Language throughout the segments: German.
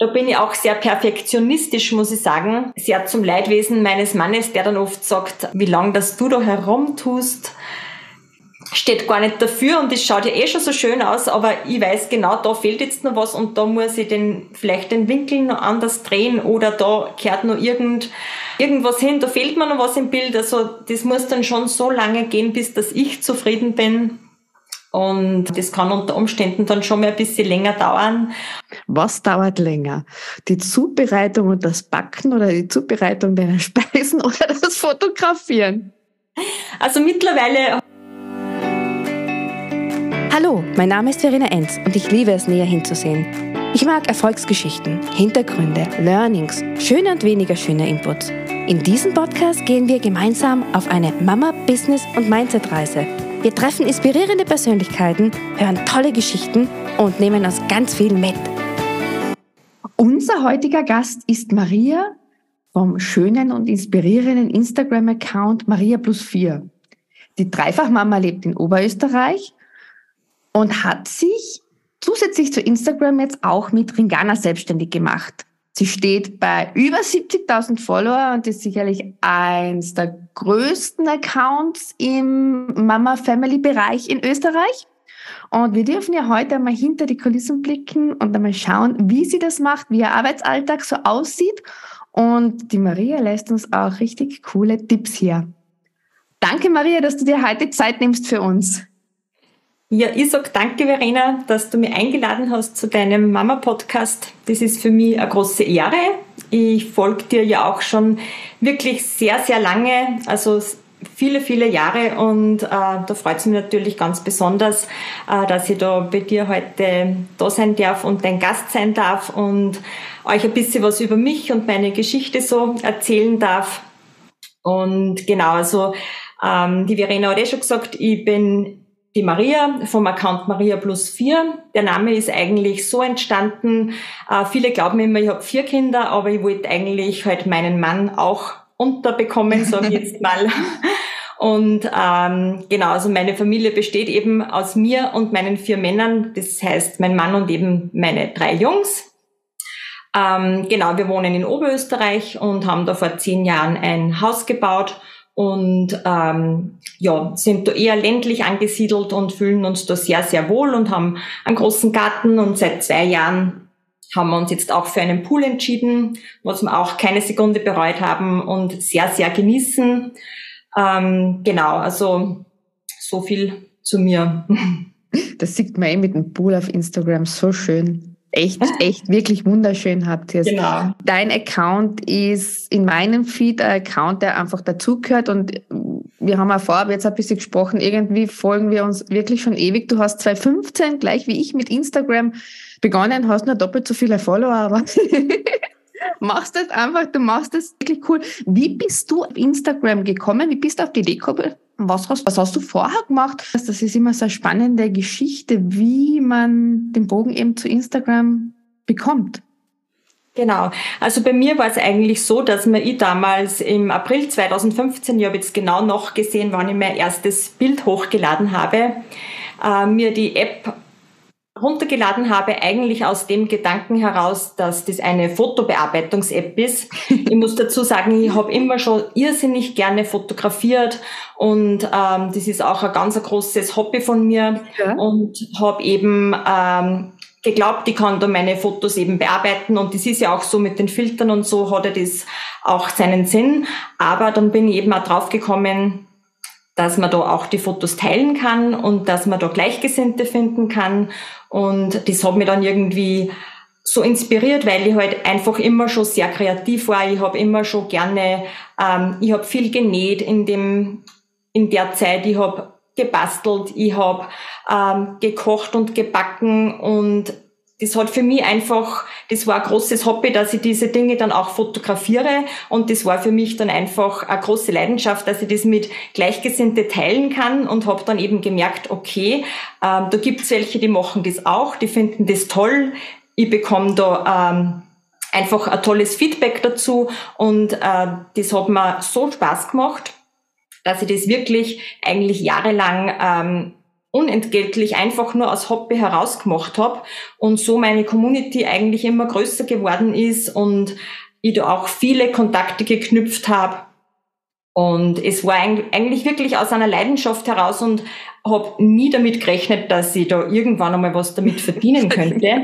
Da bin ich auch sehr perfektionistisch, muss ich sagen. Sehr zum Leidwesen meines Mannes, der dann oft sagt, wie lange das du da herumtust, steht gar nicht dafür und es schaut ja eh schon so schön aus, aber ich weiß genau, da fehlt jetzt noch was und da muss ich den, vielleicht den Winkel noch anders drehen oder da kehrt noch irgend, irgendwas hin, da fehlt mir noch was im Bild. Also das muss dann schon so lange gehen, bis dass ich zufrieden bin. Und das kann unter Umständen dann schon mal ein bisschen länger dauern. Was dauert länger? Die Zubereitung und das Backen oder die Zubereitung deiner Speisen oder das Fotografieren? Also mittlerweile Hallo, mein Name ist Verena Enz und ich liebe es, näher hinzusehen. Ich mag Erfolgsgeschichten, Hintergründe, Learnings, schöne und weniger schöne Inputs. In diesem Podcast gehen wir gemeinsam auf eine Mama-, Business- und Mindset-Reise. Wir treffen inspirierende Persönlichkeiten, hören tolle Geschichten und nehmen uns ganz viel mit. Unser heutiger Gast ist Maria vom schönen und inspirierenden Instagram-Account Maria plus 4. Die Dreifachmama lebt in Oberösterreich und hat sich zusätzlich zu Instagram jetzt auch mit Ringana selbstständig gemacht. Sie steht bei über 70.000 Follower und ist sicherlich eins der größten Accounts im Mama-Family-Bereich in Österreich. Und wir dürfen ja heute einmal hinter die Kulissen blicken und einmal schauen, wie sie das macht, wie ihr Arbeitsalltag so aussieht. Und die Maria lässt uns auch richtig coole Tipps hier. Danke, Maria, dass du dir heute Zeit nimmst für uns. Ja, ich sag danke, Verena, dass du mich eingeladen hast zu deinem Mama-Podcast. Das ist für mich eine große Ehre. Ich folge dir ja auch schon wirklich sehr, sehr lange, also viele, viele Jahre und äh, da freut es mich natürlich ganz besonders, äh, dass ich da bei dir heute da sein darf und dein Gast sein darf und euch ein bisschen was über mich und meine Geschichte so erzählen darf. Und genau, also ähm, die Verena hat eh schon gesagt, ich bin die Maria vom Account Maria plus vier. Der Name ist eigentlich so entstanden. Äh, viele glauben immer, ich habe vier Kinder, aber ich wollte eigentlich halt meinen Mann auch unterbekommen, sage ich jetzt mal. Und ähm, genau, also meine Familie besteht eben aus mir und meinen vier Männern. Das heißt, mein Mann und eben meine drei Jungs. Ähm, genau, wir wohnen in Oberösterreich und haben da vor zehn Jahren ein Haus gebaut und ähm, ja, sind da eher ländlich angesiedelt und fühlen uns da sehr, sehr wohl und haben einen großen Garten und seit zwei Jahren haben wir uns jetzt auch für einen Pool entschieden, was wir auch keine Sekunde bereut haben und sehr, sehr genießen. Ähm, genau, also so viel zu mir. Das sieht man eh mit dem Pool auf Instagram so schön echt, echt wirklich wunderschön habt ihr Genau. Dein Account ist in meinem Feed ein Account, der einfach dazugehört und wir haben auch vorab jetzt ein bisschen gesprochen, irgendwie folgen wir uns wirklich schon ewig. Du hast 2015, gleich wie ich mit Instagram begonnen, hast nur doppelt so viele Follower, aber machst das einfach, du machst das wirklich cool. Wie bist du auf Instagram gekommen? Wie bist du auf die Idee gekommen? Was hast, was hast du vorher gemacht? Das ist immer so eine spannende Geschichte, wie man den Bogen eben zu Instagram bekommt. Genau. Also bei mir war es eigentlich so, dass mir ich damals im April 2015, ich habe jetzt genau noch gesehen, wann ich mein erstes Bild hochgeladen habe, äh, mir die App runtergeladen habe, eigentlich aus dem Gedanken heraus, dass das eine Fotobearbeitungs-App ist. ich muss dazu sagen, ich habe immer schon irrsinnig gerne fotografiert und ähm, das ist auch ein ganz großes Hobby von mir ja. und habe eben ähm, geglaubt, ich kann da meine Fotos eben bearbeiten und das ist ja auch so mit den Filtern und so hat er das auch seinen Sinn. Aber dann bin ich eben auch draufgekommen, dass man da auch die Fotos teilen kann und dass man da Gleichgesinnte finden kann. Und das hat mich dann irgendwie so inspiriert, weil ich halt einfach immer schon sehr kreativ war. Ich habe immer schon gerne, ähm, ich habe viel genäht in dem in der Zeit. Ich habe gebastelt, ich habe ähm, gekocht und gebacken und das hat für mich einfach, das war ein großes Hobby, dass ich diese Dinge dann auch fotografiere. Und das war für mich dann einfach eine große Leidenschaft, dass ich das mit Gleichgesinnte teilen kann und habe dann eben gemerkt, okay, ähm, da gibt's welche, die machen das auch, die finden das toll, ich bekomme da ähm, einfach ein tolles Feedback dazu. Und äh, das hat mir so Spaß gemacht, dass ich das wirklich eigentlich jahrelang ähm, unentgeltlich einfach nur als Hobby herausgemacht habe und so meine Community eigentlich immer größer geworden ist und ich da auch viele Kontakte geknüpft habe. Und es war eigentlich wirklich aus einer Leidenschaft heraus und habe nie damit gerechnet, dass ich da irgendwann einmal was damit verdienen könnte.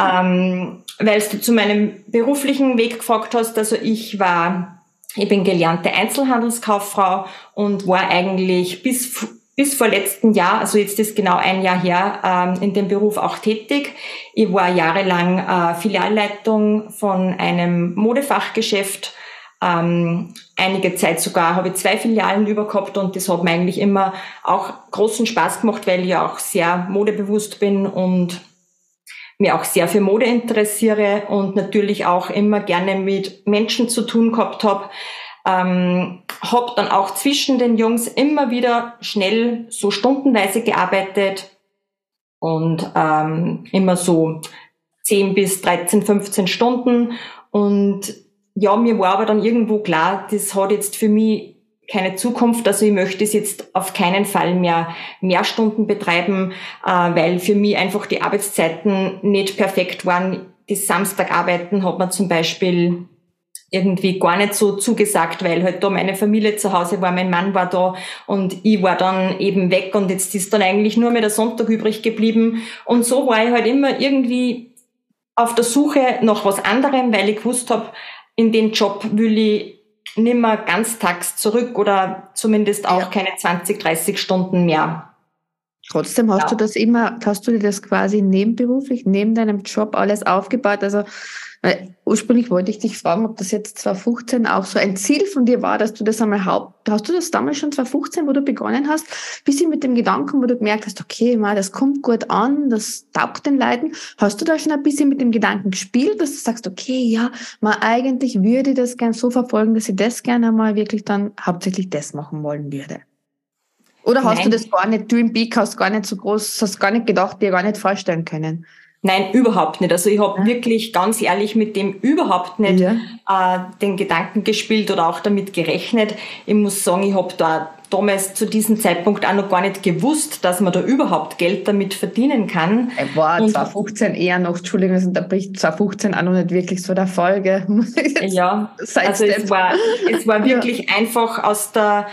ähm, Weil du zu meinem beruflichen Weg gefragt hast, also ich war, ich bin gelernte Einzelhandelskauffrau und war eigentlich bis bis vor letzten Jahr, also jetzt ist genau ein Jahr her, ähm, in dem Beruf auch tätig. Ich war jahrelang äh, Filialleitung von einem Modefachgeschäft. Ähm, einige Zeit sogar habe ich zwei Filialen übergehabt und das hat mir eigentlich immer auch großen Spaß gemacht, weil ich auch sehr modebewusst bin und mir auch sehr für Mode interessiere und natürlich auch immer gerne mit Menschen zu tun gehabt habe. Ähm, habe dann auch zwischen den Jungs immer wieder schnell so stundenweise gearbeitet und ähm, immer so 10 bis 13, 15 Stunden. Und ja, mir war aber dann irgendwo klar, das hat jetzt für mich keine Zukunft. Also ich möchte es jetzt auf keinen Fall mehr mehr Stunden betreiben, äh, weil für mich einfach die Arbeitszeiten nicht perfekt waren. Das Samstagarbeiten hat man zum Beispiel irgendwie gar nicht so zugesagt, weil halt da meine Familie zu Hause war, mein Mann war da und ich war dann eben weg und jetzt ist dann eigentlich nur mehr der Sonntag übrig geblieben. Und so war ich halt immer irgendwie auf der Suche nach was anderem, weil ich gewusst habe, in den Job will ich nimmer ganztags zurück oder zumindest auch ja. keine 20, 30 Stunden mehr. Trotzdem hast ja. du das immer, hast du dir das quasi nebenberuflich, neben deinem Job alles aufgebaut? Also weil ursprünglich wollte ich dich fragen, ob das jetzt 2015 auch so ein Ziel von dir war, dass du das einmal haupt, hast du das damals schon 2015, wo du begonnen hast, bisschen mit dem Gedanken, wo du gemerkt hast, okay, mal, das kommt gut an, das taugt den Leuten. Hast du da schon ein bisschen mit dem Gedanken gespielt, dass du sagst, okay, ja, mal eigentlich würde ich das gern so verfolgen, dass ich das gerne einmal wirklich dann hauptsächlich das machen wollen würde? Oder hast Nein. du das gar nicht, du im Peak hast gar nicht so groß, hast gar nicht gedacht, dir gar nicht vorstellen können? Nein, überhaupt nicht. Also ich habe ja. wirklich ganz ehrlich mit dem überhaupt nicht ja. äh, den Gedanken gespielt oder auch damit gerechnet. Ich muss sagen, ich habe da damals zu diesem Zeitpunkt auch noch gar nicht gewusst, dass man da überhaupt Geld damit verdienen kann. War 2015 eher noch, Entschuldigung, also da bricht 2015 auch noch nicht wirklich so der Folge. ja, also es war, es war wirklich ja. einfach aus der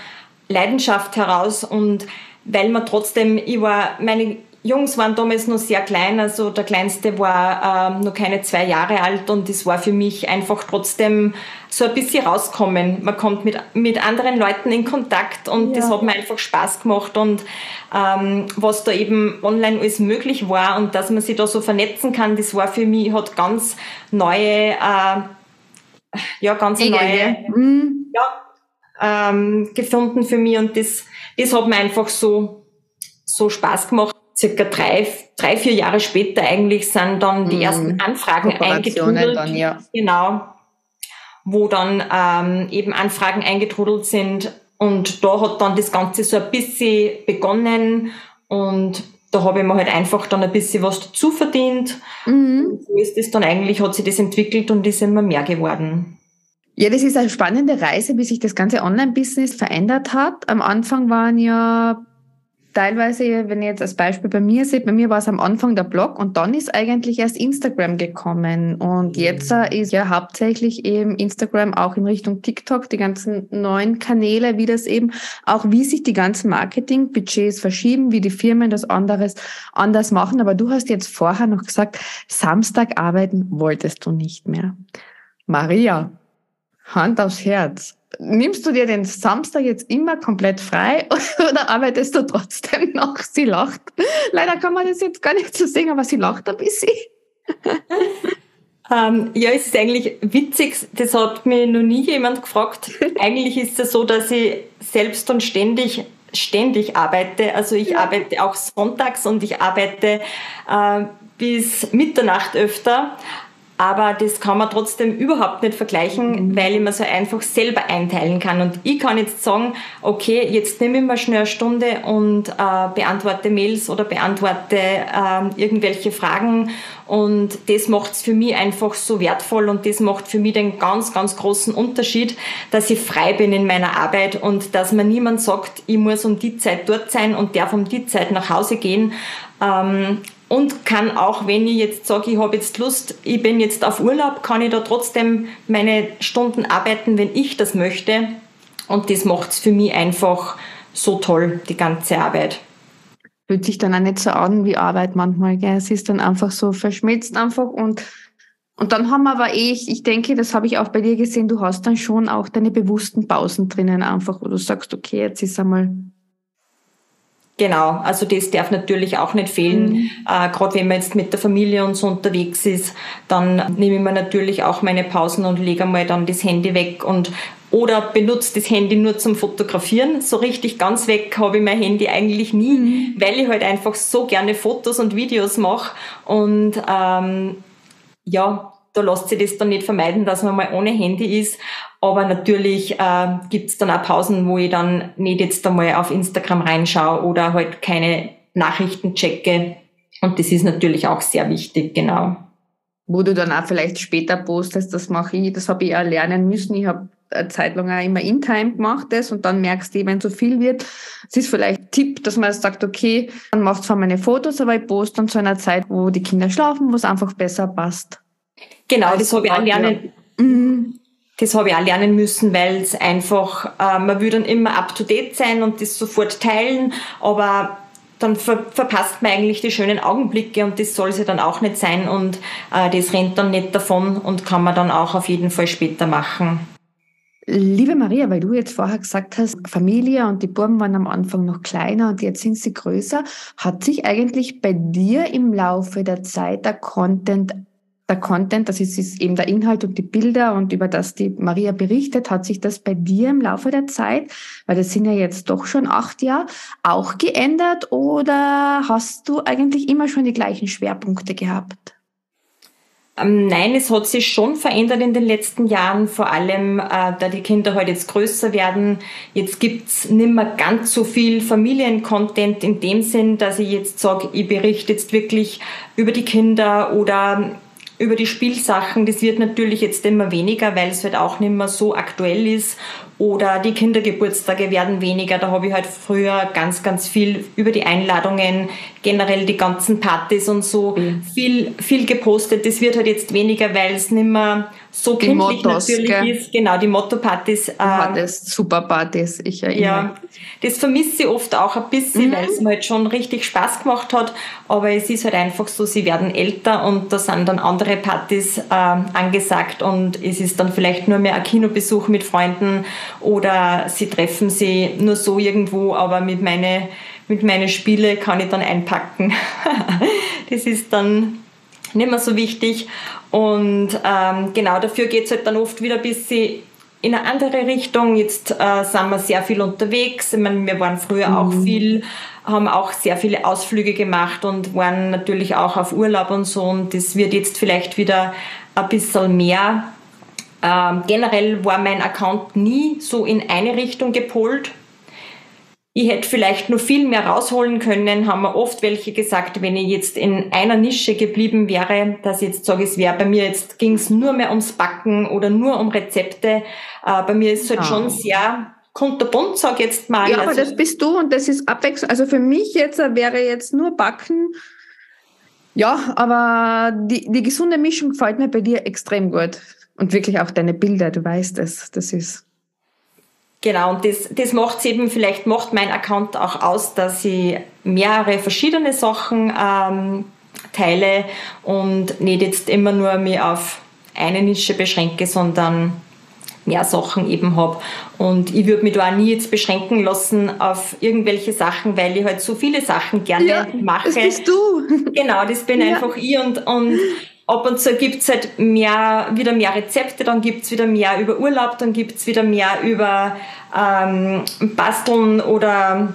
Leidenschaft heraus und weil man trotzdem, ich war, meine Jungs waren damals noch sehr klein, also der Kleinste war ähm, noch keine zwei Jahre alt und es war für mich einfach trotzdem so ein bisschen rauskommen. Man kommt mit, mit anderen Leuten in Kontakt und ja. das hat mir einfach Spaß gemacht und ähm, was da eben online alles möglich war und dass man sich da so vernetzen kann, das war für mich, hat ganz neue, äh, ja, ganz Egal, neue, mhm. ja, ähm, gefunden für mich und das, das hat mir einfach so, so Spaß gemacht circa drei, drei, vier Jahre später eigentlich sind dann die mhm. ersten Anfragen eingetrudelt. Dann, ja. Genau. Wo dann ähm, eben Anfragen eingetrudelt sind. Und da hat dann das Ganze so ein bisschen begonnen und da habe ich mir halt einfach dann ein bisschen was dazu verdient. Mhm. so ist es dann eigentlich, hat sich das entwickelt und ist immer mehr geworden. Ja, das ist eine spannende Reise, wie sich das ganze Online-Business verändert hat. Am Anfang waren ja teilweise, wenn ihr jetzt als Beispiel bei mir seht, bei mir war es am Anfang der Blog und dann ist eigentlich erst Instagram gekommen. Und mhm. jetzt äh, ist ja hauptsächlich eben Instagram auch in Richtung TikTok, die ganzen neuen Kanäle, wie das eben, auch wie sich die ganzen Marketingbudgets verschieben, wie die Firmen das anderes anders machen. Aber du hast jetzt vorher noch gesagt, Samstag arbeiten wolltest du nicht mehr. Maria, Hand aufs Herz nimmst du dir den Samstag jetzt immer komplett frei oder arbeitest du trotzdem noch? Sie lacht. Leider kann man das jetzt gar nicht so sehen, aber sie lacht ein bisschen. Ähm, ja, es ist eigentlich witzig, das hat mir noch nie jemand gefragt. eigentlich ist es so, dass ich selbst und ständig ständig arbeite. Also ich ja. arbeite auch sonntags und ich arbeite äh, bis Mitternacht öfter. Aber das kann man trotzdem überhaupt nicht vergleichen, mhm. weil ich mir so einfach selber einteilen kann. Und ich kann jetzt sagen, okay, jetzt nehme ich mir schnell eine Stunde und äh, beantworte Mails oder beantworte äh, irgendwelche Fragen. Und das macht es für mich einfach so wertvoll und das macht für mich den ganz, ganz großen Unterschied, dass ich frei bin in meiner Arbeit und dass mir niemand sagt, ich muss um die Zeit dort sein und darf um die Zeit nach Hause gehen. Ähm, und kann auch, wenn ich jetzt sage, ich habe jetzt Lust, ich bin jetzt auf Urlaub, kann ich da trotzdem meine Stunden arbeiten, wenn ich das möchte. Und das macht es für mich einfach so toll, die ganze Arbeit. Fühlt sich dann auch nicht so an wie Arbeit manchmal. Gell? Es ist dann einfach so verschmitzt einfach und und dann haben wir aber eh, ich, ich denke, das habe ich auch bei dir gesehen, du hast dann schon auch deine bewussten Pausen drinnen einfach, wo du sagst, okay, jetzt ist einmal Genau, also das darf natürlich auch nicht fehlen. Mhm. Äh, Gerade wenn man jetzt mit der Familie und so unterwegs ist, dann nehme ich mir natürlich auch meine Pausen und lege mal dann das Handy weg und oder benutze das Handy nur zum Fotografieren. So richtig ganz weg habe ich mein Handy eigentlich nie, mhm. weil ich halt einfach so gerne Fotos und Videos mache. Und ähm, ja, da lässt sich das dann nicht vermeiden, dass man mal ohne Handy ist. Aber natürlich äh, gibt es dann auch Pausen, wo ich dann nicht jetzt einmal auf Instagram reinschaue oder halt keine Nachrichten checke. Und das ist natürlich auch sehr wichtig, genau. Wo du dann auch vielleicht später postest, das mache ich, das habe ich auch lernen müssen. Ich habe eine Zeit lang auch immer in Time gemacht das und dann merkst du, wenn so viel wird, es ist vielleicht Tipp, dass man sagt, okay, man macht zwar meine Fotos, aber ich poste dann zu einer Zeit, wo die Kinder schlafen, wo es einfach besser passt. Genau, das habe ich auch lernen. Mhm. Das habe ich auch lernen müssen, weil es einfach, äh, man will dann immer up to date sein und das sofort teilen, aber dann ver verpasst man eigentlich die schönen Augenblicke und das soll sie dann auch nicht sein und äh, das rennt dann nicht davon und kann man dann auch auf jeden Fall später machen. Liebe Maria, weil du jetzt vorher gesagt hast, Familie und die Buben waren am Anfang noch kleiner und jetzt sind sie größer, hat sich eigentlich bei dir im Laufe der Zeit der Content der Content, das ist, ist eben der Inhalt und die Bilder und über das die Maria berichtet, hat sich das bei dir im Laufe der Zeit, weil das sind ja jetzt doch schon acht Jahre, auch geändert oder hast du eigentlich immer schon die gleichen Schwerpunkte gehabt? Ähm, nein, es hat sich schon verändert in den letzten Jahren, vor allem äh, da die Kinder heute halt jetzt größer werden. Jetzt gibt's nicht mehr ganz so viel Familiencontent in dem Sinn, dass ich jetzt sage, ich berichte jetzt wirklich über die Kinder oder über die Spielsachen, das wird natürlich jetzt immer weniger, weil es halt auch nicht mehr so aktuell ist. Oder die Kindergeburtstage werden weniger. Da habe ich halt früher ganz, ganz viel über die Einladungen, generell die ganzen Partys und so mhm. viel, viel gepostet. Das wird halt jetzt weniger, weil es nicht mehr so die kindlich Mottos, natürlich gell? ist. Genau, die Motto-Partys. Ähm, das super Partys, ich erinnere Ja, das vermisse ich oft auch ein bisschen, mhm. weil es mir halt schon richtig Spaß gemacht hat. Aber es ist halt einfach so, sie werden älter und da sind dann andere Partys äh, angesagt und es ist dann vielleicht nur mehr ein Kinobesuch mit Freunden oder sie treffen sie nur so irgendwo, aber mit meine mit meinen Spiele kann ich dann einpacken. das ist dann nicht mehr so wichtig. Und ähm, genau dafür geht es halt dann oft wieder ein bisschen in eine andere Richtung. Jetzt äh, sind wir sehr viel unterwegs. Ich meine, wir waren früher mhm. auch viel, haben auch sehr viele Ausflüge gemacht und waren natürlich auch auf Urlaub und so. Und das wird jetzt vielleicht wieder ein bisschen mehr. Ähm, generell war mein Account nie so in eine Richtung gepolt. Ich hätte vielleicht noch viel mehr rausholen können, haben mir oft welche gesagt, wenn ich jetzt in einer Nische geblieben wäre, dass ich jetzt sage, es wäre bei mir jetzt ging es nur mehr ums Backen oder nur um Rezepte. Äh, bei mir ist es halt ah. schon sehr kunterbunt, sag jetzt mal. Ja, aber also, das bist du und das ist abwechselnd. Also für mich jetzt wäre jetzt nur Backen. Ja, aber die, die gesunde Mischung gefällt mir bei dir extrem gut. Und wirklich auch deine Bilder, du weißt es, das ist Genau, und das, das macht eben, vielleicht macht mein Account auch aus, dass ich mehrere verschiedene Sachen ähm, teile und nicht jetzt immer nur mich auf eine Nische beschränke, sondern mehr Sachen eben habe. Und ich würde mich da auch nie jetzt beschränken lassen auf irgendwelche Sachen, weil ich halt so viele Sachen gerne ja, mache. Das bist du. Genau, das bin ja. einfach ich und, und ab und zu gibt's halt mehr, wieder mehr Rezepte, dann gibt's wieder mehr über Urlaub, dann gibt's wieder mehr über ähm, Basteln oder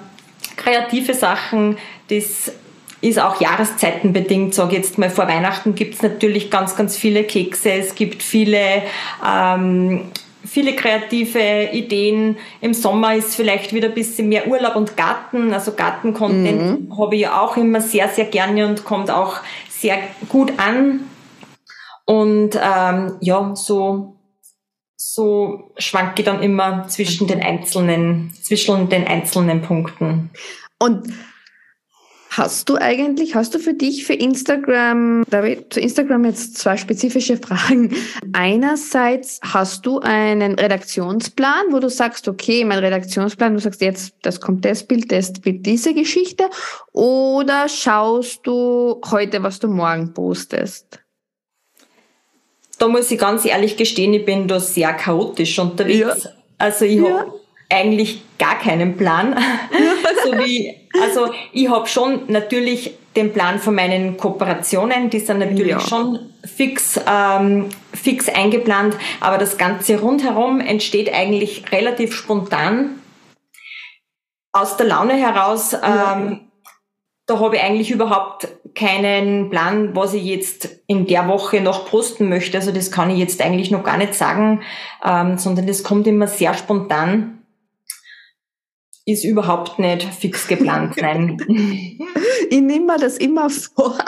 kreative Sachen. Das ist auch jahreszeitenbedingt, sage jetzt mal, vor Weihnachten gibt es natürlich ganz, ganz viele Kekse, es gibt viele ähm, viele kreative Ideen. Im Sommer ist vielleicht wieder ein bisschen mehr Urlaub und Garten. Also Gartencontent mhm. habe ich ja auch immer sehr, sehr gerne und kommt auch sehr gut an. Und ähm, ja, so, so schwanke ich dann immer zwischen den einzelnen, zwischen den einzelnen Punkten. Und Hast du eigentlich, hast du für dich für Instagram, da ich zu Instagram jetzt zwei spezifische Fragen. Einerseits hast du einen Redaktionsplan, wo du sagst, okay, mein Redaktionsplan, du sagst jetzt, das kommt das Bild, das Bild, diese Geschichte, oder schaust du heute, was du morgen postest? Da muss ich ganz ehrlich gestehen, ich bin da sehr chaotisch unterwegs. Ja. Also ich ja. habe eigentlich gar keinen Plan. so wie, also ich habe schon natürlich den Plan von meinen Kooperationen, die sind natürlich ja. schon fix, ähm, fix eingeplant, aber das Ganze rundherum entsteht eigentlich relativ spontan aus der Laune heraus. Ähm, da habe ich eigentlich überhaupt keinen Plan, was ich jetzt in der Woche noch posten möchte. Also das kann ich jetzt eigentlich noch gar nicht sagen, ähm, sondern das kommt immer sehr spontan ist überhaupt nicht fix geplant, nein. ich nehme mir das immer vor.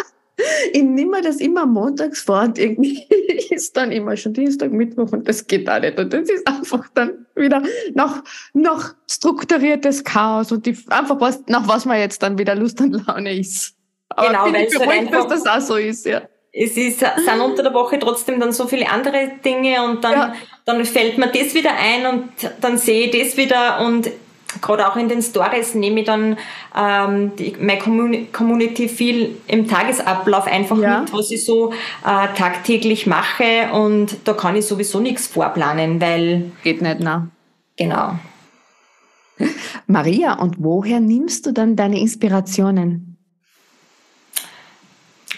Ich nehme mir das immer montags vor und irgendwie ist dann immer schon Dienstag, Mittwoch und das geht auch nicht. Und das ist einfach dann wieder noch, noch strukturiertes Chaos und die, einfach was, nach was man jetzt dann wieder Lust und Laune ist. Aber genau, weil es halt einfach, dass das auch so ist, ja es ist, sind unter der Woche trotzdem dann so viele andere Dinge und dann, ja. dann fällt mir das wieder ein und dann sehe ich das wieder und gerade auch in den Stories nehme ich dann ähm, die, meine Community viel im Tagesablauf einfach ja. mit, was ich so äh, tagtäglich mache und da kann ich sowieso nichts vorplanen, weil... Geht nicht, na. Genau. Maria, und woher nimmst du dann deine Inspirationen?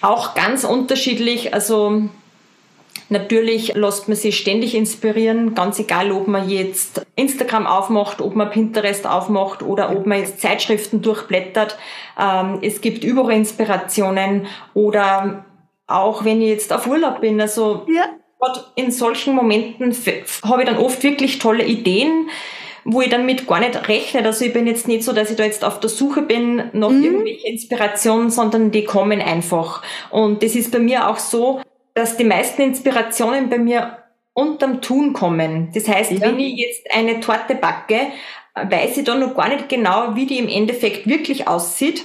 Auch ganz unterschiedlich, also Natürlich lässt man sich ständig inspirieren, ganz egal, ob man jetzt Instagram aufmacht, ob man Pinterest aufmacht oder ob man jetzt Zeitschriften durchblättert. Ähm, es gibt überall Inspirationen oder auch wenn ich jetzt auf Urlaub bin, also ja. in solchen Momenten habe ich dann oft wirklich tolle Ideen, wo ich dann mit gar nicht rechne. Also ich bin jetzt nicht so, dass ich da jetzt auf der Suche bin nach mhm. irgendwelchen Inspirationen, sondern die kommen einfach. Und das ist bei mir auch so, dass die meisten Inspirationen bei mir unterm Tun kommen. Das heißt, ja. wenn ich jetzt eine Torte backe, weiß ich da noch gar nicht genau, wie die im Endeffekt wirklich aussieht.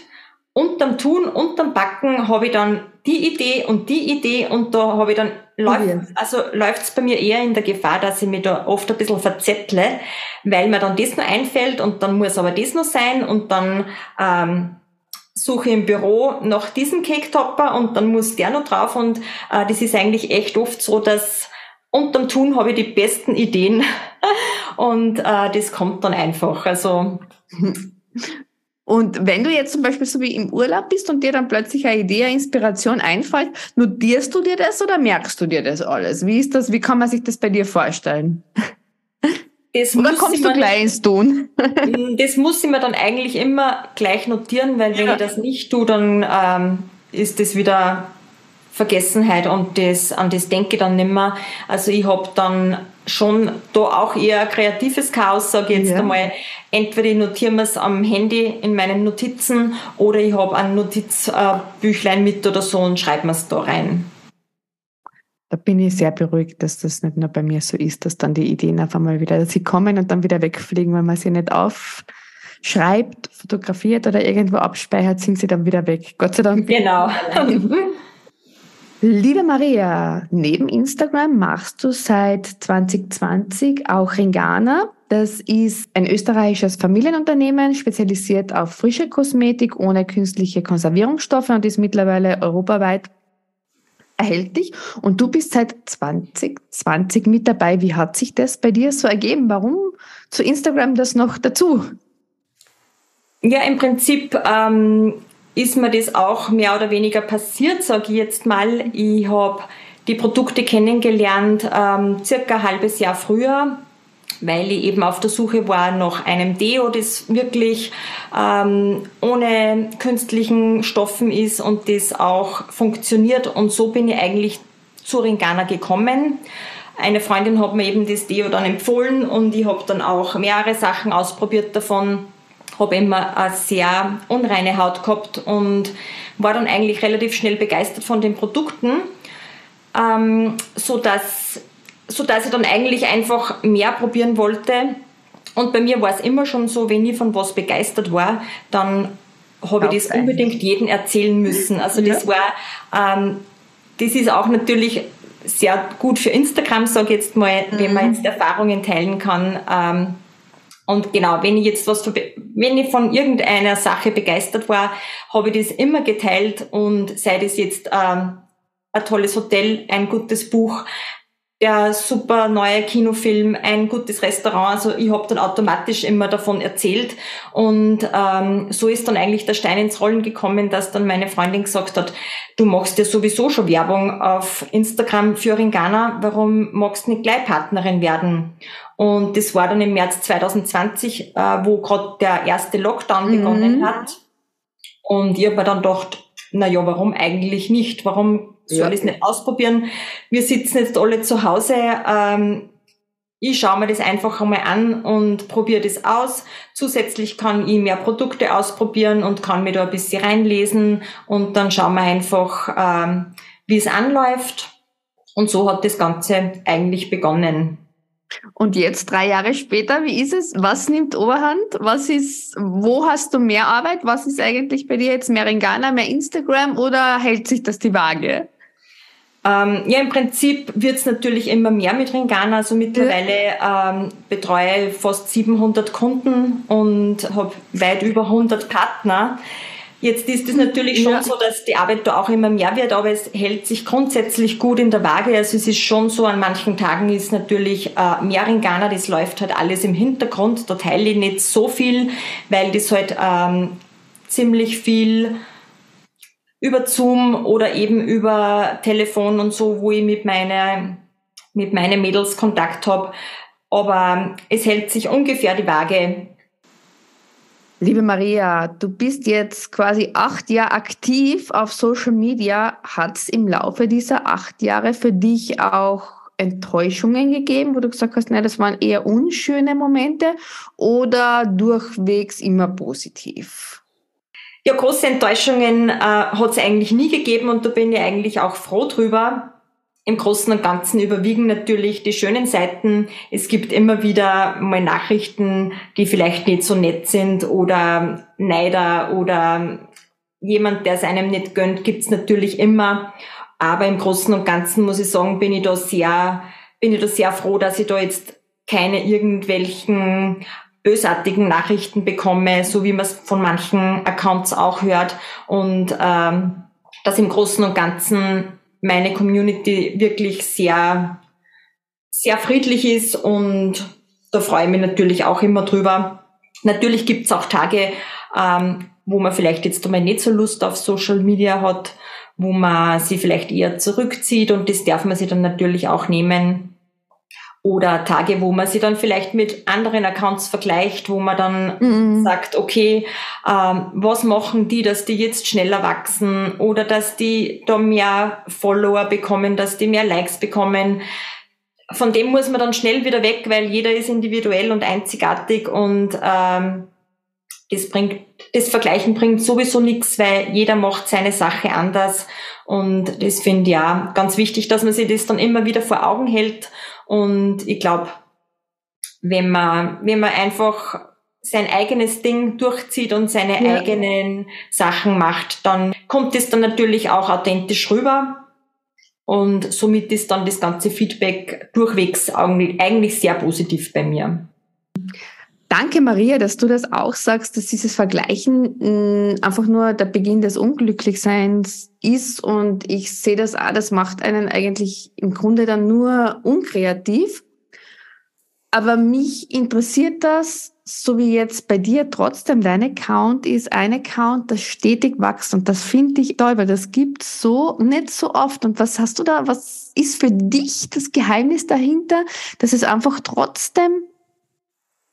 Unterm Tun, unterm Backen habe ich dann die Idee und die Idee und da habe ich dann läuft, ja. also läuft's bei mir eher in der Gefahr, dass ich mich da oft ein bisschen verzettle, weil mir dann das noch einfällt und dann muss aber das noch sein und dann ähm, suche im Büro nach diesem Cake-Topper und dann muss der noch drauf und äh, das ist eigentlich echt oft so, dass unterm Tun habe ich die besten Ideen und äh, das kommt dann einfach. Also und wenn du jetzt zum Beispiel so wie im Urlaub bist und dir dann plötzlich eine Idee, eine Inspiration einfällt, notierst du dir das oder merkst du dir das alles? Wie ist das, wie kann man sich das bei dir vorstellen? Das Oder kommst du gleich ins Tun? Mm, das muss ich mir dann eigentlich immer gleich notieren, weil wenn ja. ich das nicht tue, dann ähm, ist das wieder Vergessenheit und das, an das denke ich dann nicht mehr. Also ich habe dann schon da auch eher kreatives Chaos, sage ich jetzt ja. einmal. Entweder ich notiere mir es am Handy in meinen Notizen oder ich habe ein Notizbüchlein mit oder so und schreibe mir es da rein da bin ich sehr beruhigt, dass das nicht nur bei mir so ist, dass dann die Ideen auf einmal wieder, sie kommen und dann wieder wegfliegen, wenn man sie nicht aufschreibt, fotografiert oder irgendwo abspeichert, sind sie dann wieder weg. Gott sei Dank. Genau. Liebe Maria, neben Instagram machst du seit 2020 auch Ringana. Das ist ein österreichisches Familienunternehmen, spezialisiert auf frische Kosmetik ohne künstliche Konservierungsstoffe und ist mittlerweile europaweit erhältlich und du bist seit 2020 mit dabei. Wie hat sich das bei dir so ergeben? Warum zu Instagram das noch dazu? Ja, im Prinzip ähm, ist mir das auch mehr oder weniger passiert, sage ich jetzt mal. Ich habe die Produkte kennengelernt, ähm, circa ein halbes Jahr früher weil ich eben auf der Suche war nach einem Deo, das wirklich ähm, ohne künstlichen Stoffen ist und das auch funktioniert. Und so bin ich eigentlich zu Ringana gekommen. Eine Freundin hat mir eben das Deo dann empfohlen und ich habe dann auch mehrere Sachen ausprobiert davon. Habe immer eine sehr unreine Haut gehabt und war dann eigentlich relativ schnell begeistert von den Produkten, ähm, so dass so dass ich dann eigentlich einfach mehr probieren wollte. Und bei mir war es immer schon so, wenn ich von was begeistert war, dann habe ich das unbedingt jedem erzählen müssen. Also das war, ähm, das ist auch natürlich sehr gut für Instagram, sage ich jetzt mal, wenn man mhm. jetzt Erfahrungen teilen kann. Ähm, und genau, wenn ich jetzt was, wenn ich von irgendeiner Sache begeistert war, habe ich das immer geteilt und sei das jetzt ähm, ein tolles Hotel, ein gutes Buch, der super neue Kinofilm, ein gutes Restaurant. Also ich habe dann automatisch immer davon erzählt. Und ähm, so ist dann eigentlich der Stein ins Rollen gekommen, dass dann meine Freundin gesagt hat, du machst ja sowieso schon Werbung auf Instagram für Ringana, warum magst du nicht gleich Partnerin werden? Und das war dann im März 2020, äh, wo gerade der erste Lockdown mhm. begonnen hat. Und ich habe mir dann gedacht, na ja, warum eigentlich nicht? Warum soll ja. ich es nicht ausprobieren? Wir sitzen jetzt alle zu Hause. Ähm, ich schaue mir das einfach einmal an und probiere das aus. Zusätzlich kann ich mehr Produkte ausprobieren und kann mir da ein bisschen reinlesen und dann schauen wir einfach, ähm, wie es anläuft. Und so hat das Ganze eigentlich begonnen. Und jetzt drei Jahre später, wie ist es? Was nimmt Oberhand? Was ist, wo hast du mehr Arbeit? Was ist eigentlich bei dir jetzt mehr Ringana, mehr Instagram oder hält sich das die Waage? Ähm, ja, im Prinzip wird es natürlich immer mehr mit Ringana. Also mittlerweile ähm, betreue ich fast 700 Kunden und habe weit über 100 Partner. Jetzt ist es natürlich schon ja. so, dass die Arbeit da auch immer mehr wird, aber es hält sich grundsätzlich gut in der Waage. Also es ist schon so, an manchen Tagen ist natürlich äh, mehr in Ghana, das läuft halt alles im Hintergrund. Da teile ich nicht so viel, weil das halt ähm, ziemlich viel über Zoom oder eben über Telefon und so, wo ich mit meine, mit meinen Mädels Kontakt habe. Aber es hält sich ungefähr die Waage Liebe Maria, du bist jetzt quasi acht Jahre aktiv auf Social Media. Hat es im Laufe dieser acht Jahre für dich auch Enttäuschungen gegeben, wo du gesagt hast, nein, das waren eher unschöne Momente oder durchwegs immer positiv? Ja, große Enttäuschungen äh, hat es eigentlich nie gegeben und da bin ich eigentlich auch froh drüber im Großen und Ganzen überwiegen natürlich die schönen Seiten. Es gibt immer wieder mal Nachrichten, die vielleicht nicht so nett sind oder Neider oder jemand, der es einem nicht gönnt, gibt's natürlich immer. Aber im Großen und Ganzen muss ich sagen, bin ich da sehr, bin ich da sehr froh, dass ich da jetzt keine irgendwelchen bösartigen Nachrichten bekomme, so wie man es von manchen Accounts auch hört und ähm, dass im Großen und Ganzen meine Community wirklich sehr, sehr friedlich ist und da freue ich mich natürlich auch immer drüber. Natürlich gibt's auch Tage, ähm, wo man vielleicht jetzt einmal nicht so Lust auf Social Media hat, wo man sie vielleicht eher zurückzieht und das darf man sich dann natürlich auch nehmen oder Tage, wo man sie dann vielleicht mit anderen Accounts vergleicht, wo man dann mhm. sagt, okay, ähm, was machen die, dass die jetzt schneller wachsen oder dass die da mehr Follower bekommen, dass die mehr Likes bekommen. Von dem muss man dann schnell wieder weg, weil jeder ist individuell und einzigartig und ähm, das bringt, das Vergleichen bringt sowieso nichts, weil jeder macht seine Sache anders. Und das finde ich ja ganz wichtig, dass man sich das dann immer wieder vor Augen hält und ich glaube, wenn man, wenn man einfach sein eigenes Ding durchzieht und seine ja. eigenen Sachen macht, dann kommt es dann natürlich auch authentisch rüber. Und somit ist dann das ganze Feedback durchwegs eigentlich sehr positiv bei mir. Danke, Maria, dass du das auch sagst, dass dieses Vergleichen mh, einfach nur der Beginn des Unglücklichseins ist und ich sehe das auch, das macht einen eigentlich im Grunde dann nur unkreativ. Aber mich interessiert das, so wie jetzt bei dir trotzdem dein Account ist, ein Account, das stetig wächst und das finde ich toll, weil das gibt so nicht so oft. Und was hast du da, was ist für dich das Geheimnis dahinter, dass es einfach trotzdem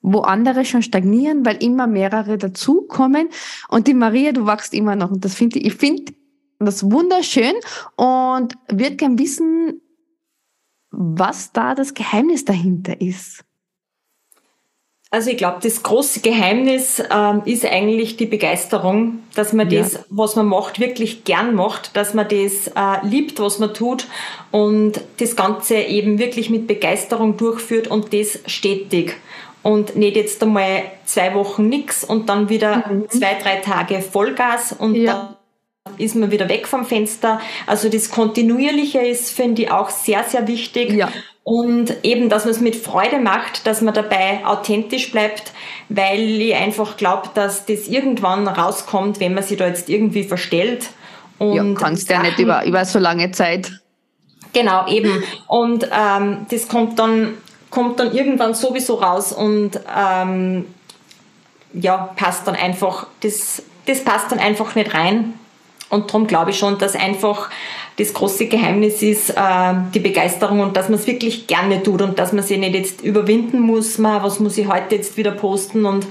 wo andere schon stagnieren, weil immer mehrere dazukommen. Und die Maria, du wachst immer noch. Und das finde ich, ich finde das wunderschön und würde gern wissen, was da das Geheimnis dahinter ist. Also ich glaube, das große Geheimnis ähm, ist eigentlich die Begeisterung, dass man ja. das, was man macht, wirklich gern macht, dass man das äh, liebt, was man tut und das Ganze eben wirklich mit Begeisterung durchführt und das stetig. Und nicht jetzt einmal zwei Wochen nix und dann wieder mhm. zwei, drei Tage Vollgas und ja. dann ist man wieder weg vom Fenster. Also das Kontinuierliche ist, finde ich, auch sehr, sehr wichtig. Ja. Und eben, dass man es mit Freude macht, dass man dabei authentisch bleibt, weil ich einfach glaube, dass das irgendwann rauskommt, wenn man sich da jetzt irgendwie verstellt. Und ja, kannst ja nicht über, über so lange Zeit. Genau, eben. Und ähm, das kommt dann, kommt dann irgendwann sowieso raus und ähm, ja, passt dann einfach, das, das passt dann einfach nicht rein. Und darum glaube ich schon, dass einfach das große Geheimnis ist äh, die Begeisterung und dass man es wirklich gerne tut und dass man sich nicht jetzt überwinden muss, man, was muss ich heute jetzt wieder posten und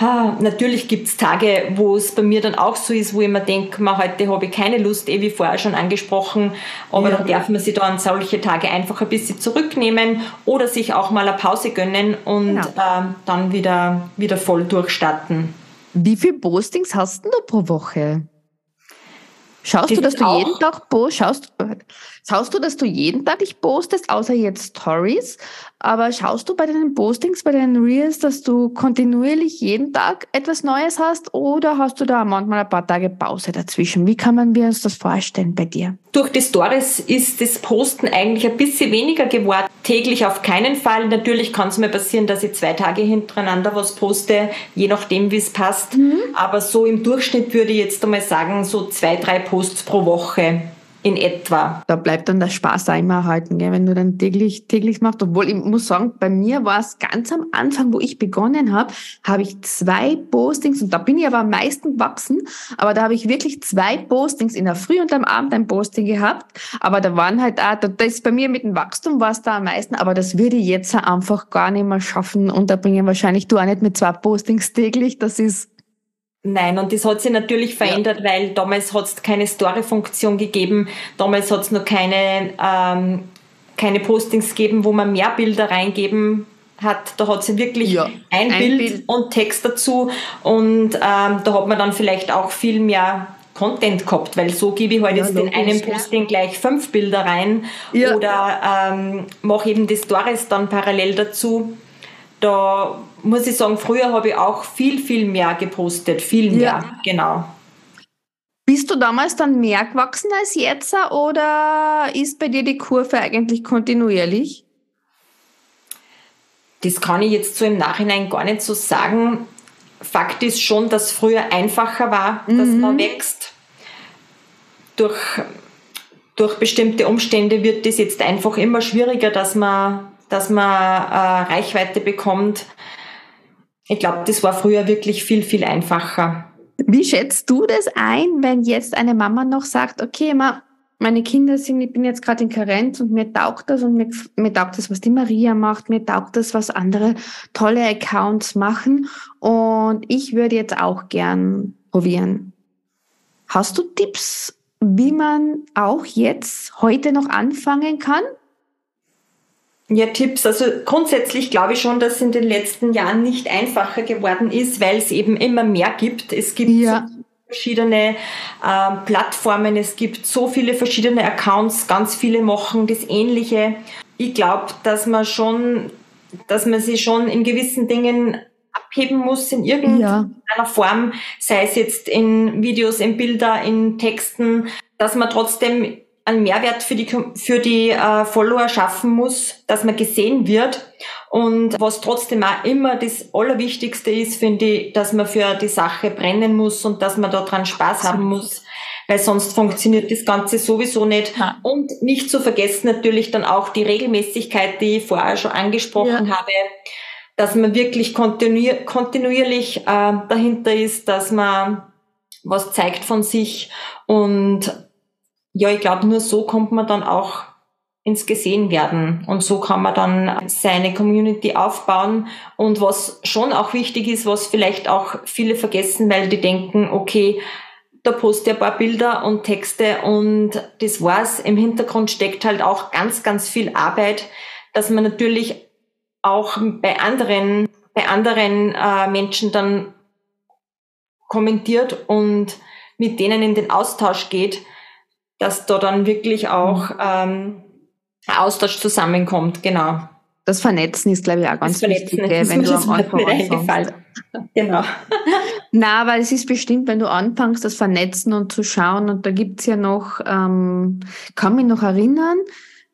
ah, natürlich gibt's Tage, wo es bei mir dann auch so ist, wo ich mir denke, heute habe ich keine Lust, eh wie vorher schon angesprochen, aber ja. dann darf man sich da an solche Tage einfach ein bisschen zurücknehmen oder sich auch mal eine Pause gönnen und genau. äh, dann wieder, wieder voll durchstarten. Wie viele Postings hast du pro Woche? Schaust du, dass du jeden Tag postest? Schaust, schaust du, dass du jeden Tag dich postest, außer jetzt Stories? Aber schaust du bei deinen Postings, bei deinen Reels, dass du kontinuierlich jeden Tag etwas Neues hast oder hast du da manchmal ein paar Tage Pause dazwischen? Wie kann man uns das vorstellen bei dir? Durch die Stories ist das Posten eigentlich ein bisschen weniger geworden. Täglich auf keinen Fall. Natürlich kann es mir passieren, dass ich zwei Tage hintereinander was poste, je nachdem, wie es passt. Mhm. Aber so im Durchschnitt würde ich jetzt einmal sagen, so zwei, drei Posts pro Woche in etwa. Da bleibt dann der Spaß auch immer erhalten, gell? wenn du dann täglich, täglich machst. Obwohl ich muss sagen, bei mir war es ganz am Anfang, wo ich begonnen habe, habe ich zwei Postings und da bin ich aber am meisten gewachsen, aber da habe ich wirklich zwei Postings in der Früh und am Abend ein Posting gehabt. Aber da waren halt auch, das ist bei mir mit dem Wachstum war es da am meisten, aber das würde ich jetzt einfach gar nicht mehr schaffen und da bringen wahrscheinlich du auch nicht mit zwei Postings täglich. Das ist Nein, und das hat sich natürlich verändert, ja. weil damals hat es keine Story-Funktion gegeben, damals hat es noch keine, ähm, keine Postings gegeben, wo man mehr Bilder reingeben hat. Da hat sie wirklich ja, ein, ein Bild, Bild, und Text dazu. Und ähm, da hat man dann vielleicht auch viel mehr Content gehabt, weil so gebe ich halt ja, jetzt logisch, in einem Posting gleich fünf Bilder rein oder ähm, mache eben die Stories dann parallel dazu da muss ich sagen, früher habe ich auch viel, viel mehr gepostet, viel mehr, ja. genau. Bist du damals dann mehr gewachsen als jetzt oder ist bei dir die Kurve eigentlich kontinuierlich? Das kann ich jetzt so im Nachhinein gar nicht so sagen. Fakt ist schon, dass früher einfacher war, dass mhm. man wächst. Durch, durch bestimmte Umstände wird es jetzt einfach immer schwieriger, dass man dass man äh, Reichweite bekommt. Ich glaube, das war früher wirklich viel, viel einfacher. Wie schätzt du das ein, wenn jetzt eine Mama noch sagt, okay, ma, meine Kinder sind, ich bin jetzt gerade in Karenz und mir taugt das und mir, mir taugt das, was die Maria macht, mir taugt das, was andere tolle Accounts machen und ich würde jetzt auch gern probieren. Hast du Tipps, wie man auch jetzt heute noch anfangen kann? Ja, Tipps. Also grundsätzlich glaube ich schon, dass es in den letzten Jahren nicht einfacher geworden ist, weil es eben immer mehr gibt. Es gibt ja. so verschiedene äh, Plattformen, es gibt so viele verschiedene Accounts, ganz viele machen das Ähnliche. Ich glaube, dass man schon, dass man sich schon in gewissen Dingen abheben muss in irgendeiner ja. Form, sei es jetzt in Videos, in Bilder, in Texten, dass man trotzdem einen Mehrwert für die, für die äh, Follower schaffen muss, dass man gesehen wird. Und was trotzdem auch immer das Allerwichtigste ist, finde ich, dass man für die Sache brennen muss und dass man daran Spaß haben muss, weil sonst funktioniert das Ganze sowieso nicht. Ja. Und nicht zu vergessen natürlich dann auch die Regelmäßigkeit, die ich vorher schon angesprochen ja. habe, dass man wirklich kontinuier kontinuierlich äh, dahinter ist, dass man was zeigt von sich und ja, ich glaube, nur so kommt man dann auch ins Gesehen werden. Und so kann man dann seine Community aufbauen. Und was schon auch wichtig ist, was vielleicht auch viele vergessen, weil die denken, okay, da poste ich ein paar Bilder und Texte und das war's. Im Hintergrund steckt halt auch ganz, ganz viel Arbeit, dass man natürlich auch bei anderen, bei anderen äh, Menschen dann kommentiert und mit denen in den Austausch geht, dass da dann wirklich auch ähm, Austausch zusammenkommt, genau. Das Vernetzen ist, glaube ich, auch ganz wichtig, wenn du am Anfang anfängst. Genau. Na, aber es ist bestimmt, wenn du anfängst, das Vernetzen und zu schauen, und da gibt's ja noch, ähm, kann mich noch erinnern,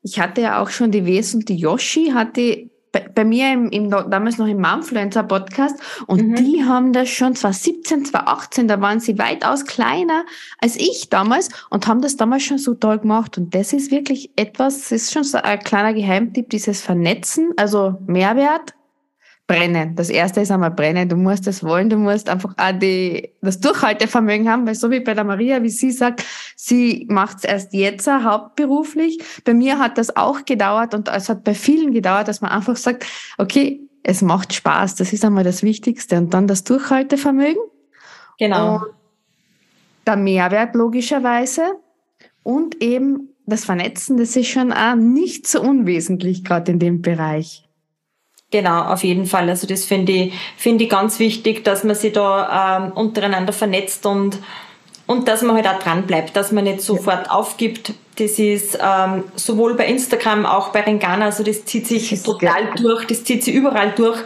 ich hatte ja auch schon die Wes und die Yoshi, hatte bei, bei mir im, im, damals noch im Momfluencer Podcast und mhm. die haben das schon 2017, 2018, da waren sie weitaus kleiner als ich damals und haben das damals schon so toll gemacht und das ist wirklich etwas, das ist schon so ein kleiner Geheimtipp, dieses Vernetzen, also Mehrwert, brennen. Das erste ist einmal brennen. Du musst es wollen, du musst einfach auch die, das Durchhaltevermögen haben, weil so wie bei der Maria, wie sie sagt, sie macht es erst jetzt hauptberuflich. Bei mir hat das auch gedauert und es hat bei vielen gedauert, dass man einfach sagt, okay, es macht Spaß, das ist einmal das Wichtigste. Und dann das Durchhaltevermögen. Genau. Und der Mehrwert logischerweise. Und eben das Vernetzen, das ist schon auch nicht so unwesentlich, gerade in dem Bereich. Genau, auf jeden Fall. Also das finde ich, finde ich ganz wichtig, dass man sich da ähm, untereinander vernetzt und, und dass man halt auch dran bleibt, dass man nicht sofort ja. aufgibt. Das ist ähm, sowohl bei Instagram, auch bei Ringana, also das zieht sich das total geil. durch, das zieht sich überall durch.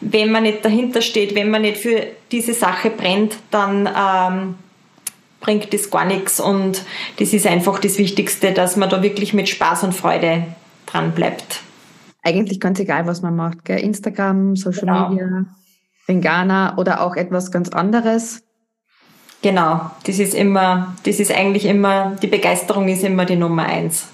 Wenn man nicht dahinter steht, wenn man nicht für diese Sache brennt, dann ähm, bringt das gar nichts und das ist einfach das Wichtigste, dass man da wirklich mit Spaß und Freude dran bleibt eigentlich ganz egal, was man macht. Gell? Instagram, Social genau. Media, Ringana oder auch etwas ganz anderes. Genau, das ist immer, das ist eigentlich immer, die Begeisterung ist immer die Nummer eins.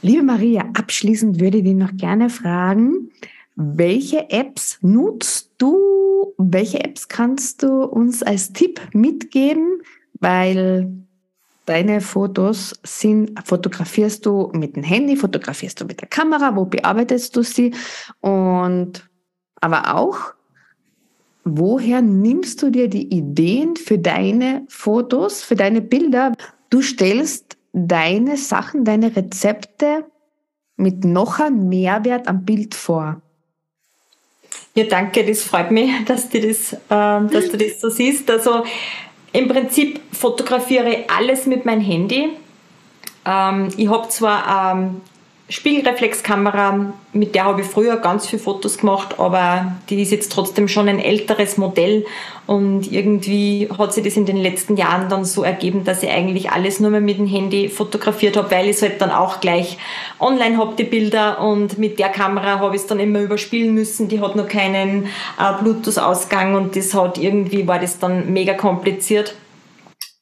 Liebe Maria, abschließend würde ich dich noch gerne fragen, welche Apps nutzt du? Welche Apps kannst du uns als Tipp mitgeben? Weil Deine Fotos sind, fotografierst du mit dem Handy, fotografierst du mit der Kamera, wo bearbeitest du sie? Und, aber auch, woher nimmst du dir die Ideen für deine Fotos, für deine Bilder? Du stellst deine Sachen, deine Rezepte mit noch einem Mehrwert am Bild vor. Ja, danke, das freut mich, dass du das, äh, dass du das so siehst. Also im Prinzip fotografiere ich alles mit meinem Handy. Ähm, ich habe zwar ähm, Spiegelreflexkamera, mit der habe ich früher ganz viele Fotos gemacht, aber die ist jetzt trotzdem schon ein älteres Modell. Und irgendwie hat sich das in den letzten Jahren dann so ergeben, dass ich eigentlich alles nur mehr mit dem Handy fotografiert habe, weil ich es halt dann auch gleich online habe, die Bilder. Und mit der Kamera habe ich es dann immer überspielen müssen, die hat noch keinen äh, Bluetooth-Ausgang und das hat irgendwie, war das dann mega kompliziert.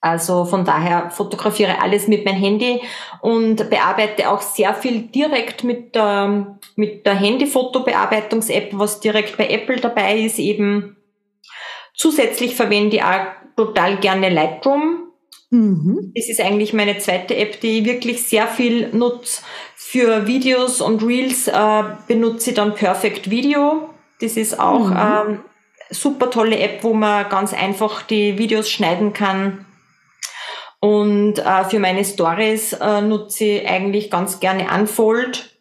Also von daher fotografiere alles mit meinem Handy und bearbeite auch sehr viel direkt mit der, mit der Handyfotobearbeitungs-App, was direkt bei Apple dabei ist eben. Zusätzlich verwende ich auch total gerne Lightroom. Mhm. Das ist eigentlich meine zweite App, die ich wirklich sehr viel nutze. Für Videos und Reels äh, benutze ich dann Perfect Video. Das ist auch mhm. ähm, super tolle App, wo man ganz einfach die Videos schneiden kann und äh, für meine Stories äh, nutze ich eigentlich ganz gerne Unfold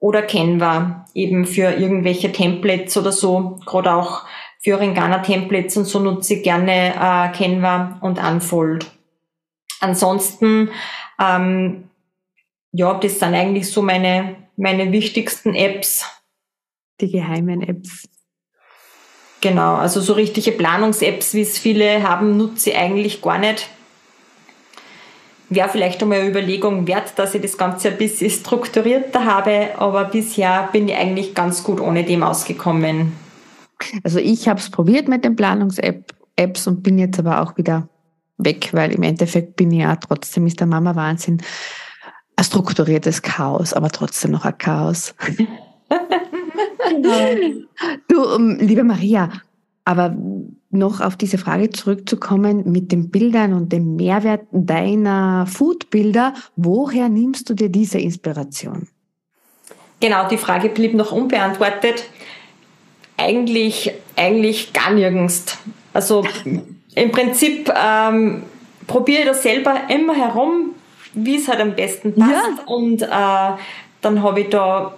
oder Canva, eben für irgendwelche Templates oder so, gerade auch für Ringana Templates und so nutze ich gerne äh, Canva und Unfold. Ansonsten, ähm, ja, das sind eigentlich so meine, meine wichtigsten Apps. Die geheimen Apps. Genau, also so richtige Planungs-Apps, wie es viele haben, nutze ich eigentlich gar nicht wäre vielleicht einmal eine Überlegung wert, dass ich das Ganze ein bisschen strukturierter habe, aber bisher bin ich eigentlich ganz gut ohne dem ausgekommen. Also ich habe es probiert mit den Planungs-Apps und bin jetzt aber auch wieder weg, weil im Endeffekt bin ich ja trotzdem ist der Mama Wahnsinn ein strukturiertes Chaos, aber trotzdem noch ein Chaos. du, um, liebe Maria, aber noch auf diese Frage zurückzukommen mit den Bildern und dem Mehrwert deiner Foodbilder. Woher nimmst du dir diese Inspiration? Genau, die Frage blieb noch unbeantwortet. Eigentlich, eigentlich gar nirgends. Also im Prinzip ähm, probiere ich das selber immer herum, wie es halt am besten passt. Ja. Und äh, dann habe ich da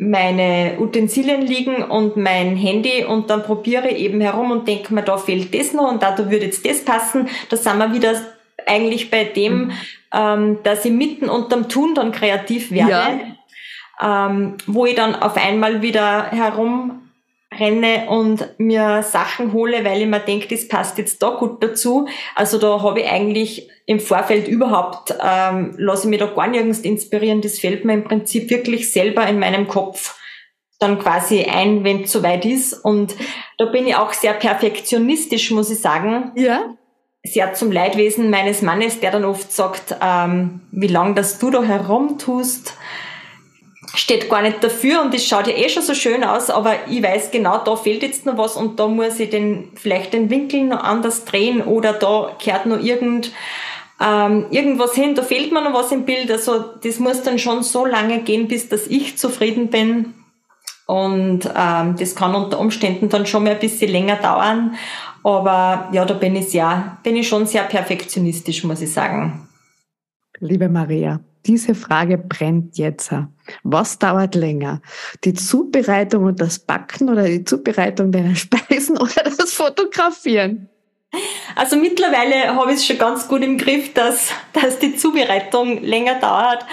meine Utensilien liegen und mein Handy und dann probiere ich eben herum und denke mir, da fehlt das noch und da, da würde jetzt das passen. Da sind wir wieder eigentlich bei dem, mhm. ähm, dass ich mitten unterm Tun dann kreativ werde, ja. ähm, wo ich dann auf einmal wieder herum renne und mir Sachen hole, weil ich mir denke, das passt jetzt da gut dazu. Also da habe ich eigentlich im Vorfeld überhaupt, ähm, lasse ich mich da gar nirgends inspirieren. Das fällt mir im Prinzip wirklich selber in meinem Kopf dann quasi ein, wenn es soweit ist. Und da bin ich auch sehr perfektionistisch, muss ich sagen. Ja. Sehr zum Leidwesen meines Mannes, der dann oft sagt, ähm, wie lang das du da herumtust steht gar nicht dafür und es schaut ja eh schon so schön aus, aber ich weiß genau, da fehlt jetzt noch was und da muss ich den, vielleicht den Winkel noch anders drehen oder da kehrt noch irgend, ähm, irgendwas hin, da fehlt mir noch was im Bild. Also das muss dann schon so lange gehen, bis dass ich zufrieden bin. Und ähm, das kann unter Umständen dann schon mal ein bisschen länger dauern. Aber ja, da bin ich sehr, bin ich schon sehr perfektionistisch, muss ich sagen. Liebe Maria, diese Frage brennt jetzt. Was dauert länger? Die Zubereitung und das Backen oder die Zubereitung deiner Speisen oder das Fotografieren? Also mittlerweile habe ich es schon ganz gut im Griff, dass, dass die Zubereitung länger dauert.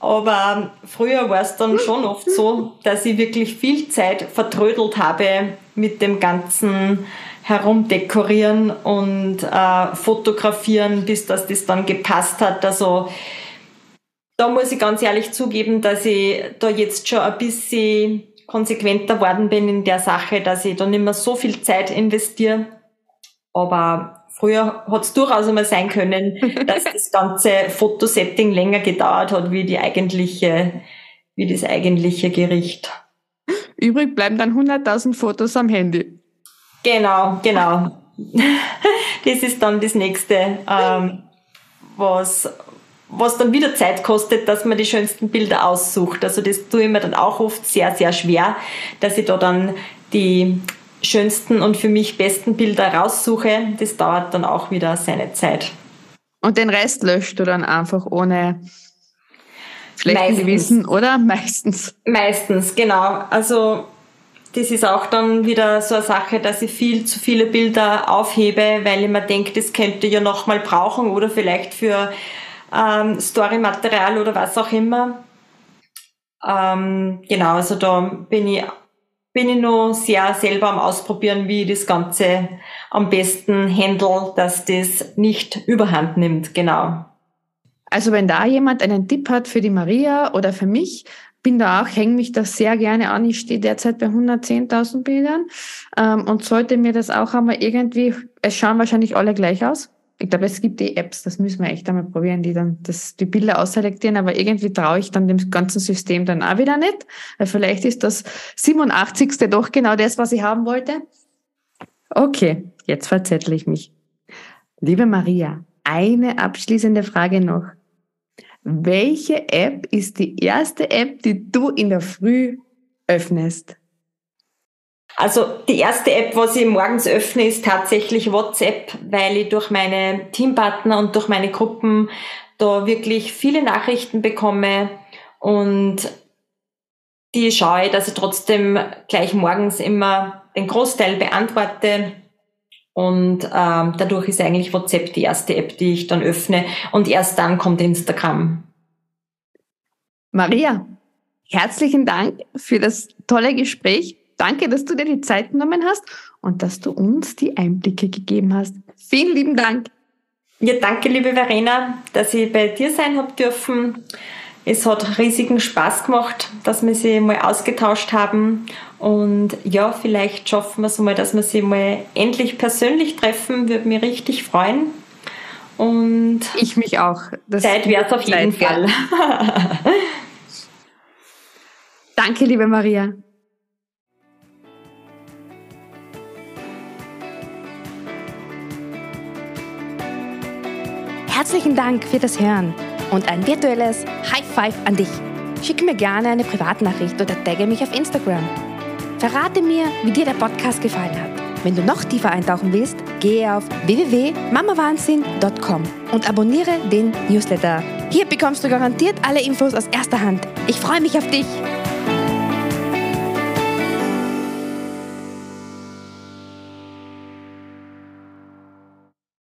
Aber früher war es dann schon oft so, dass ich wirklich viel Zeit vertrödelt habe mit dem ganzen Herumdekorieren und äh, Fotografieren, bis dass das dann gepasst hat. Also da muss ich ganz ehrlich zugeben, dass ich da jetzt schon ein bisschen konsequenter worden bin in der Sache, dass ich da nicht mehr so viel Zeit investiere. Aber früher hat es durchaus einmal sein können, dass das ganze Fotosetting länger gedauert hat, wie die eigentliche, wie das eigentliche Gericht. Übrig bleiben dann 100.000 Fotos am Handy. Genau, genau. das ist dann das nächste, ähm, was, was dann wieder Zeit kostet, dass man die schönsten Bilder aussucht. Also das tue ich mir dann auch oft sehr, sehr schwer, dass ich da dann die schönsten und für mich besten Bilder raussuche. Das dauert dann auch wieder seine Zeit. Und den Rest löscht du dann einfach ohne schlechten Meistens. Gewissen, oder? Meistens. Meistens, genau. Also das ist auch dann wieder so eine Sache, dass ich viel zu viele Bilder aufhebe, weil ich mir denke, das könnte ich ja nochmal brauchen oder vielleicht für ähm, Story-Material oder was auch immer. Ähm, genau, also da bin ich, bin ich noch sehr selber am Ausprobieren, wie ich das Ganze am besten handle, dass das nicht überhand nimmt, genau. Also wenn da jemand einen Tipp hat für die Maria oder für mich, bin da auch, hänge mich das sehr gerne an. Ich stehe derzeit bei 110.000 Bildern ähm, und sollte mir das auch einmal irgendwie, es schauen wahrscheinlich alle gleich aus, ich glaube, es gibt die Apps, das müssen wir echt einmal probieren, die dann das, die Bilder ausselektieren, aber irgendwie traue ich dann dem ganzen System dann auch wieder nicht, weil vielleicht ist das 87. doch genau das, was ich haben wollte. Okay, jetzt verzettle ich mich. Liebe Maria, eine abschließende Frage noch. Welche App ist die erste App, die du in der Früh öffnest? Also die erste App, was ich morgens öffne, ist tatsächlich WhatsApp, weil ich durch meine Teampartner und durch meine Gruppen da wirklich viele Nachrichten bekomme und die schaue ich, dass ich trotzdem gleich morgens immer den Großteil beantworte. Und ähm, dadurch ist eigentlich WhatsApp die erste App, die ich dann öffne. Und erst dann kommt Instagram. Maria, herzlichen Dank für das tolle Gespräch. Danke, dass du dir die Zeit genommen hast und dass du uns die Einblicke gegeben hast. Vielen lieben Dank. Ja, danke, liebe Verena, dass ich bei dir sein habe dürfen. Es hat riesigen Spaß gemacht, dass wir sie mal ausgetauscht haben. Und ja, vielleicht schaffen wir es mal, dass wir sie mal endlich persönlich treffen. Würde mich richtig freuen. Und ich mich auch. Das Zeit wäre es auf jeden Fall. Danke, liebe Maria. Herzlichen Dank für das Hören und ein virtuelles High Five an dich. Schick mir gerne eine Privatnachricht oder tagge mich auf Instagram. Verrate mir, wie dir der Podcast gefallen hat. Wenn du noch tiefer eintauchen willst, gehe auf www.mamawahnsinn.com und abonniere den Newsletter. Hier bekommst du garantiert alle Infos aus erster Hand. Ich freue mich auf dich.